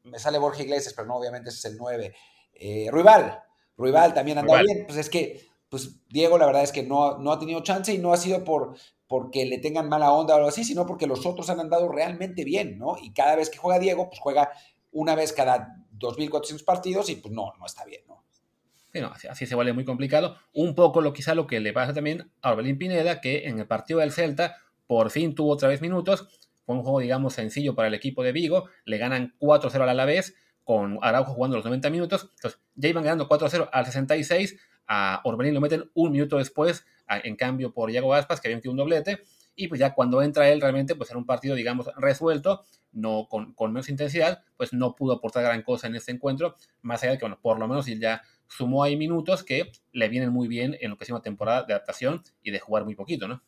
Me sale Borja Iglesias, pero no, obviamente ese es el 9. Eh, Ruibal. Ruibal también anda bien. Pues es que, pues Diego, la verdad es que no, no ha tenido chance y no ha sido por porque le tengan mala onda o algo así, sino porque los otros han andado realmente bien, ¿no? Y cada vez que juega Diego, pues juega una vez cada 2.400 partidos y pues no, no está bien, ¿no?
Sí, no, así, se vuelve muy complicado. Un poco lo quizá lo que le pasa también a Orbelín Pineda, que en el partido del Celta por fin tuvo otra vez minutos, fue un juego, digamos, sencillo para el equipo de Vigo. Le ganan 4-0 al Alavés, con Araujo jugando los 90 minutos. Entonces, ya iban ganando 4-0 al 66. a Orbelín lo meten un minuto después, en cambio por Iago Aspas, que había metido un doblete, y pues ya cuando entra él realmente, pues era un partido, digamos, resuelto, no con, menos intensidad, pues no pudo aportar gran cosa en este encuentro, más allá de que, bueno, por lo menos ya sumó ahí minutos que le vienen muy bien en lo que es una temporada de adaptación y de jugar muy poquito, ¿no?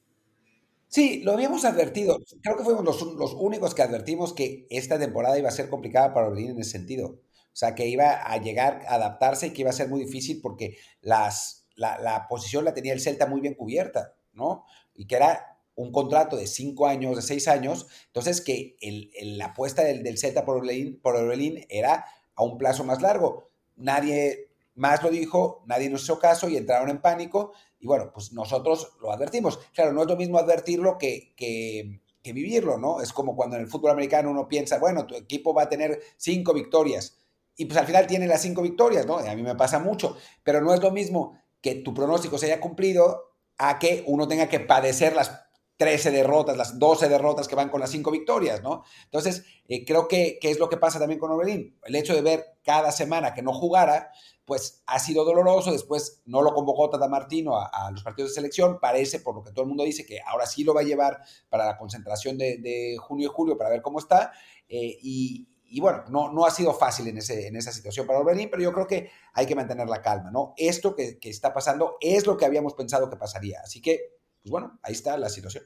Sí, lo habíamos advertido. Creo que fuimos los, los, únicos que advertimos que esta temporada iba a ser complicada para Orbelín en ese sentido. O sea, que iba a llegar a adaptarse y que iba a ser muy difícil porque las, la, posición la tenía el Celta muy bien cubierta, ¿no? Y que era un contrato de cinco años, de seis años. Entonces, que el, la apuesta del, del Celta por Orbelín, por Orbelín era a un plazo más largo. Nadie más lo dijo, nadie nos hizo caso y entraron en pánico y bueno, pues nosotros lo advertimos. Claro, no es lo mismo advertirlo que, que, vivirlo, ¿no? Es como cuando en el fútbol americano uno piensa, bueno, tu equipo va a tener cinco victorias y pues al final tiene las cinco victorias, ¿no? A mí me pasa mucho, pero no es lo mismo que tu pronóstico se haya cumplido a que uno tenga que padecer las 13 derrotas, las 12 derrotas que van con las cinco victorias, ¿no? Entonces, eh, creo que, que, es lo que pasa también con Orbelín. El hecho de ver cada semana que no jugara, pues ha sido doloroso. Después no lo convocó Tata Martino a, los partidos de selección. Parece, por lo que todo el mundo dice, que ahora sí lo va a llevar para la concentración de, junio y julio para ver cómo está. Eh, y, bueno, no, no ha sido fácil en, ese, en esa situación para Orbelín, pero yo creo que hay que mantener la calma, ¿no? Esto que, que está pasando es lo que habíamos pensado que pasaría. Así que, pues bueno, ahí está la situación.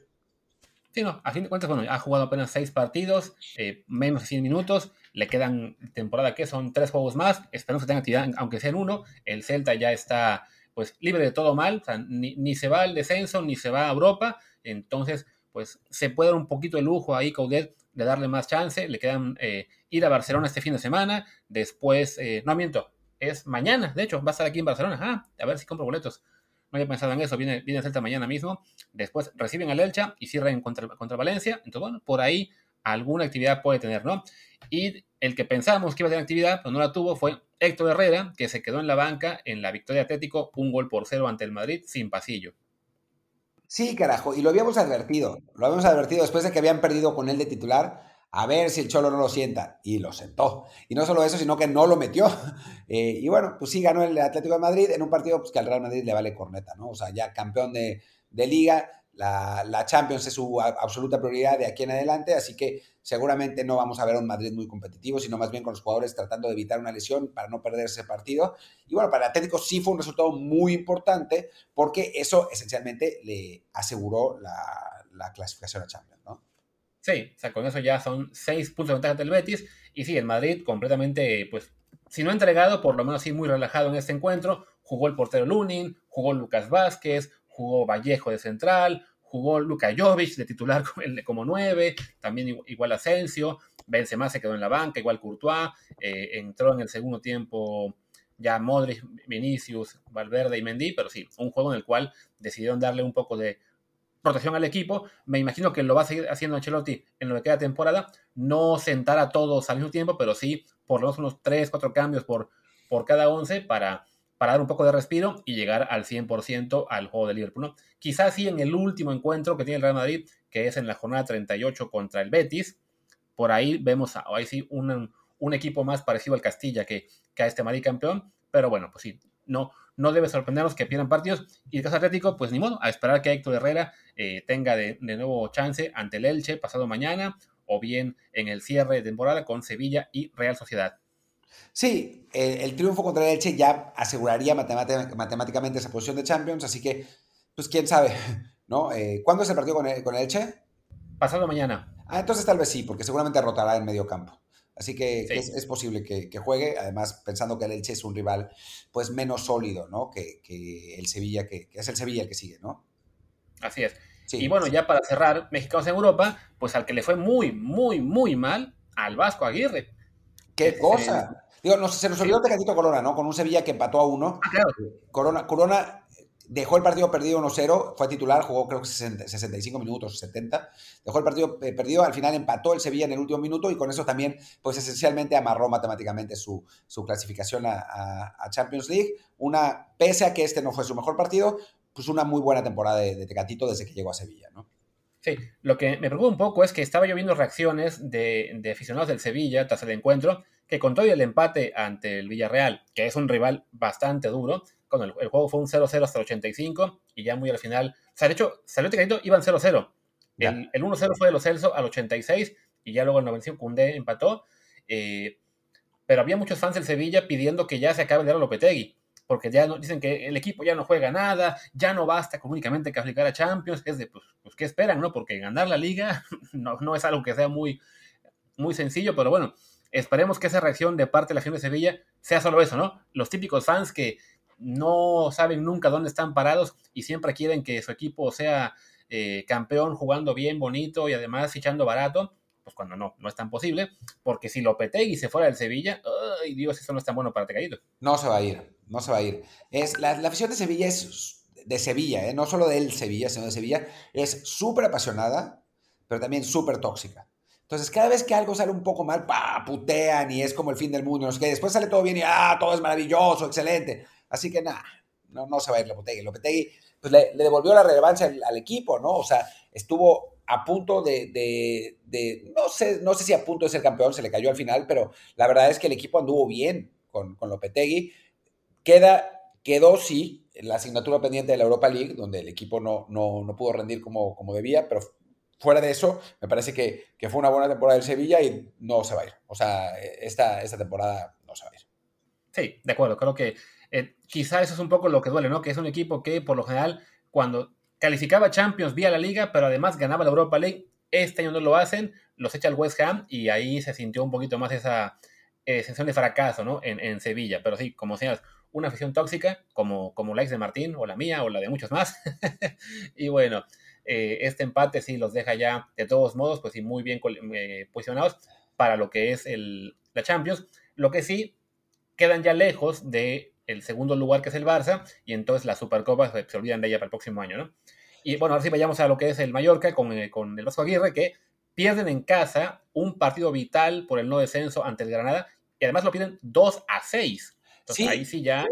Sí, no, a fin de cuentas, bueno, ha jugado apenas seis partidos, eh, menos de 100 minutos, le quedan temporada que son tres juegos más, esperemos que tenga actividad, aunque sea en uno, el Celta ya está pues libre de todo mal, o sea, ni, se va al descenso, ni se va a Europa, entonces pues se puede dar un poquito de lujo ahí Coudet de darle más chance, le quedan eh, ir a Barcelona este fin de semana, después, eh, no miento, es mañana, de hecho, va a estar aquí en Barcelona, ah, a ver si compro boletos, había pensado en eso, viene, viene Celta mañana mismo, después reciben al Elcha y cierran contra, contra Valencia, entonces bueno, por ahí alguna actividad puede tener, ¿no? Y el que pensamos que iba a tener actividad, pero no la tuvo, fue Héctor Herrera, que se quedó en la banca en la victoria Atlético, un gol por cero ante el Madrid sin pasillo.
Sí, carajo, y lo habíamos advertido, lo habíamos advertido después de que habían perdido con él de titular, a ver si el Cholo no lo sienta, y lo sentó. Y no solo eso, sino que no lo metió. [LAUGHS] Eh, y bueno, pues sí ganó el Atlético de Madrid en un partido pues, que al Real Madrid le vale corneta, ¿no? O sea, ya campeón de, de liga, la, Champions es su absoluta prioridad de aquí en adelante, así que seguramente no vamos a ver a un Madrid muy competitivo, sino más bien con los jugadores tratando de evitar una lesión para no perder ese partido. Y bueno, para el Atlético sí fue un resultado muy importante porque eso esencialmente le aseguró la, clasificación a Champions, ¿no?
Sí, o sea, con eso ya son seis puntos de ventaja del Betis. Y sí, el Madrid completamente, pues, si no entregado, por lo menos sí muy relajado en este encuentro. Jugó el portero Lunin, jugó Lucas Vázquez, jugó Vallejo de central, jugó Luka Jovic de titular [LAUGHS] como nueve, también igual Asensio, Benzema se quedó en la banca, igual Courtois, eh, entró en el segundo tiempo ya Modric, Vinicius, Valverde y Mendy, pero sí, un juego en el cual decidieron darle un poco de protección al equipo. Me imagino que lo va a seguir haciendo Ancelotti en lo que queda temporada, no sentar a todos al mismo tiempo, pero sí por lo menos unos 3, 4 cambios por, por cada 11 para para dar un poco de respiro y llegar al 100% al juego de Liverpool. ¿no? Quizás sí en el último encuentro que tiene el Real Madrid, que es en la jornada 38 contra el Betis, por ahí vemos ahí sí un, un equipo más parecido al Castilla que, que, a este Madrid campeón, pero bueno, pues sí, no, no debe sorprendernos que pierdan partidos. Y el caso Atlético, pues ni modo, a esperar que Héctor Herrera eh, tenga de, de, nuevo chance ante el Elche pasado mañana, o bien en el cierre de temporada con Sevilla y Real Sociedad.
Sí, el, triunfo contra el Elche ya aseguraría matemáticamente esa posición de Champions, así que, pues quién sabe, [LAUGHS] ¿no? Eh, ¿Cuándo es el partido con el, con Elche?
Pasado mañana.
Ah, entonces tal vez sí, porque seguramente rotará en medio campo. Así que es, posible que, juegue, además pensando que el Elche es un rival pues menos sólido, ¿no? Que, el Sevilla, que, es el Sevilla el que sigue, ¿no?
Así es. y bueno, ya para cerrar, mexicanos en Europa, pues al que le fue muy, muy, muy mal, al Vasco Aguirre.
¡Qué cosa! Digo, no, se nos olvidó Tecatito Corona, ¿no? Con un Sevilla que empató a uno.
Ah, claro.
Corona, Corona dejó el partido perdido 1-0, fue titular, jugó creo que 65 minutos, 70. Dejó el partido eh, perdido, al final empató el Sevilla en el último minuto y con eso también, pues esencialmente amarró matemáticamente su, su clasificación a, a, Champions League. Una, pese a que este no fue su mejor partido, pues una muy buena temporada de, de desde que llegó a Sevilla, ¿no?
Sí, lo que me preocupa un poco es que estaba yo viendo reacciones de, de aficionados del Sevilla tras el encuentro, que con todo el empate ante el Villarreal, que es un rival bastante duro, Cuando el, juego fue un 0-0 hasta el 85 y ya muy al final, o sea, de hecho, salió Tecatito, iban 0-0. El, el 1-0 fue de los Celso al 86 y ya luego el 95 Cundé empató. Eh, pero había muchos fans del Sevilla pidiendo que ya se acabe de dar a Lopetegui, porque ya no, dicen que el equipo ya no juega nada, ya no basta con únicamente calificar a Champions, es de, pues, pues, ¿qué esperan, no? Porque ganar la liga [LAUGHS] no, no es algo que sea muy, muy sencillo, pero bueno, esperemos que esa reacción de parte de la gente de Sevilla sea solo eso, ¿no? Los típicos fans que no saben nunca dónde están parados y siempre quieren que su equipo sea eh, campeón jugando bien, bonito y además fichando barato, pues cuando no, no es tan posible, porque si Lopetegui se fuera del Sevilla, ay Dios, eso no es tan bueno para Tecadito.
No se va a ir, no se va a ir. Es, la, afición de Sevilla es de Sevilla, ¿eh? no solo del Sevilla, sino de Sevilla, es súper apasionada, pero también súper tóxica. Entonces, cada vez que algo sale un poco mal, ¡pah! putean y es como el fin del mundo. No después sale todo bien y ¡ah! todo es maravilloso, excelente. Así que nada, no, no se va a ir Lopetegui. Lopetegui pues, le, devolvió la relevancia al, equipo, ¿no? O sea, estuvo a punto de, no, sé, no sé si a punto de ser campeón, se le cayó al final, pero la verdad es que el equipo anduvo bien con, con Lopetegui. Queda, quedó, sí, la asignatura pendiente de la Europa League, donde el equipo no, no, pudo rendir como, como debía, pero fuera de eso, me parece que, fue una buena temporada del Sevilla y no se va a ir. O sea, esta, esta temporada no se va a ir.
Sí, de acuerdo. Creo que eh, quizá eso es un poco lo que duele, ¿no? Que es un equipo que por lo general, cuando calificaba Champions vía la liga, pero además ganaba la Europa League. Este año no lo hacen, los echa el West Ham y ahí se sintió un poquito más esa eh, sensación de fracaso ¿no? en, Sevilla. Pero sí, como decías, una afición tóxica, como, como la ex de Martín, o la mía, o la de muchos más. [LAUGHS] y bueno, eh, este empate sí los deja ya, de todos modos, pues sí, muy bien eh, posicionados para lo que es el, la Champions. Lo que sí, quedan ya lejos de el segundo lugar que es el Barça, y entonces la Supercopa se, se, olvidan de ella para el próximo año, ¿no? Y bueno, ahora sí vayamos a lo que es el Mallorca con, eh, con el Vasco Aguirre, que pierden en casa un partido vital por el no descenso ante el Granada, y además lo pierden 2 a 6. Entonces ahí sí ya...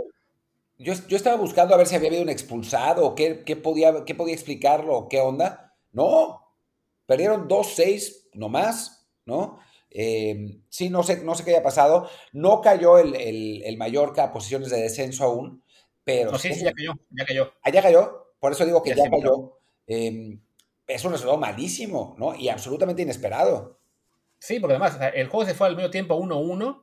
Yo, yo, estaba buscando a ver si había habido un expulsado, o qué, qué, podía, qué podía explicarlo, o qué onda. No, perdieron 2-6 nomás, ¿no? Eh, sí, no sé, no sé qué haya pasado. No cayó el, el, Mallorca a posiciones de descenso aún, pero...
No, sí, sí, ya cayó, ya cayó.
Ah, ya cayó. Por eso digo que ya, cayó. Eh, es un resultado malísimo, ¿no? Y absolutamente inesperado.
Sí, porque además el juego se fue al medio tiempo 1-1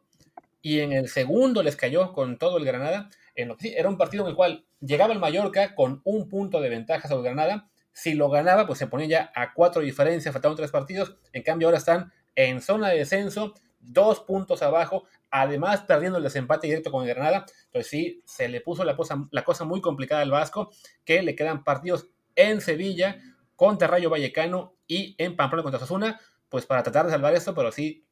y en el segundo les cayó con todo el Granada. En lo que sí, era un partido en el cual llegaba el Mallorca con un punto de ventaja sobre el Granada. Si lo ganaba, pues se ponía ya a cuatro diferencias, faltaban tres partidos. En cambio, ahora están en zona de descenso, dos puntos abajo, además perdiendo el desempate directo con Granada. Entonces sí, se le puso la cosa, la cosa muy complicada al Vasco, que le quedan partidos en Sevilla, contra Rayo Vallecano y en Pamplona contra Sasuna, pues para tratar de salvar esto, pero sí,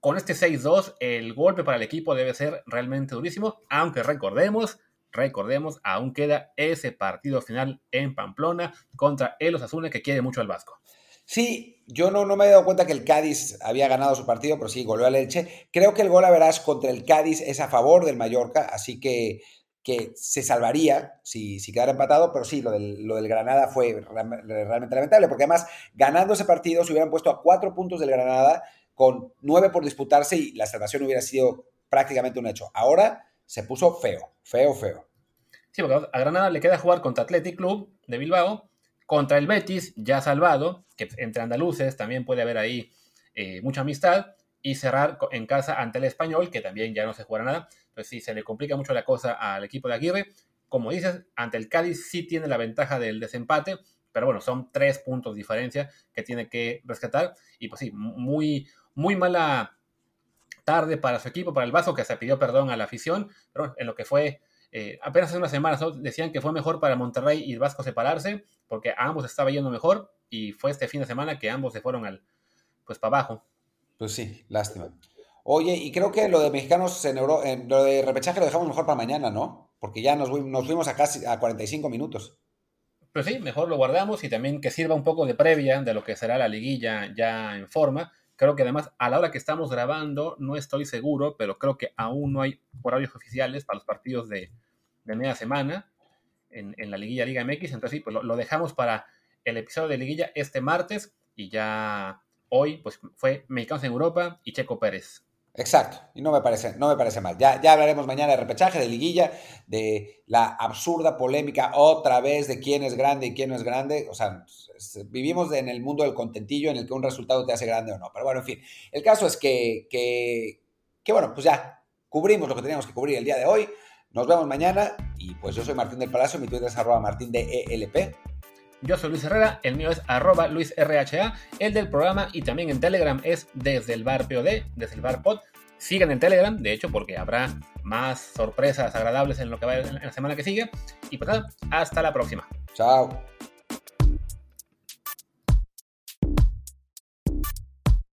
con este 6-2, el golpe para el equipo debe ser realmente durísimo, aunque recordemos, recordemos, aún queda ese partido final en Pamplona contra el Osasuna que quiere mucho al Vasco.
Sí, yo no, no me he dado cuenta que el Cádiz había ganado su partido, pero sí, goleó a Leche. Creo que el gol a verás contra el Cádiz es a favor del Mallorca, así que, que se salvaría si, si quedara empatado, pero sí, lo del, lo del Granada fue realmente lamentable, porque además, ganando ese partido, se hubieran puesto a cuatro puntos del Granada, con nueve por disputarse y la salvación hubiera sido prácticamente un hecho. Ahora se puso feo, feo, feo.
Sí, porque a Granada le queda jugar contra Athletic Club de Bilbao, contra el Betis, ya salvado, que entre andaluces también puede haber ahí eh, mucha amistad, y cerrar en casa ante el español, que también ya no se jugará nada. Entonces sí, se le complica mucho la cosa al equipo de Aguirre. Como dices, ante el Cádiz sí tiene la ventaja del desempate, pero bueno, son tres puntos de diferencia que tiene que rescatar. Y pues sí, muy, muy mala tarde para su equipo, para el Vasco, que se pidió perdón a la afición, pero en lo que fue eh, apenas hace unas semanas decían que fue mejor para Monterrey y el Vasco separarse, porque a ambos estaba yendo mejor, y fue este fin de semana que ambos se fueron al, pues para abajo.
Pues sí, lástima. Oye, y creo que lo de mexicanos en Euro, en, lo de repechaje lo dejamos mejor para mañana, ¿no? Porque ya nos, nos fuimos a casi a 45 minutos.
Pues sí, mejor lo guardamos y también que sirva un poco de previa de lo que será la liguilla ya en forma. Creo que además a la hora que estamos grabando, no estoy seguro, pero creo que aún no hay horarios oficiales para los partidos de, media semana en, la liguilla Liga MX. Entonces sí, pues lo, dejamos para el episodio de liguilla este martes y ya hoy pues fue Mexicanos en Europa y Checo Pérez.
Exacto, y no me parece, no me parece mal. Ya, ya hablaremos mañana de repechaje, de liguilla, de la absurda polémica otra vez de quién es grande y quién no es grande. O sea, vivimos en el mundo del contentillo en el que un resultado te hace grande o no. Pero bueno, en fin, el caso es que, que, que bueno, pues ya cubrimos lo que teníamos que cubrir el día de hoy. Nos vemos mañana y pues yo soy Martín del Palacio, mi Twitter es arroba martín de ELP.
Yo soy Luis Herrera, el mío es arroba luisrha, el del programa y también en Telegram es desde el bar POD, desde el bar pod. Sigan en Telegram, de hecho, porque habrá más sorpresas agradables en lo que va en la semana que sigue. Y pues nada, hasta la próxima.
Chao.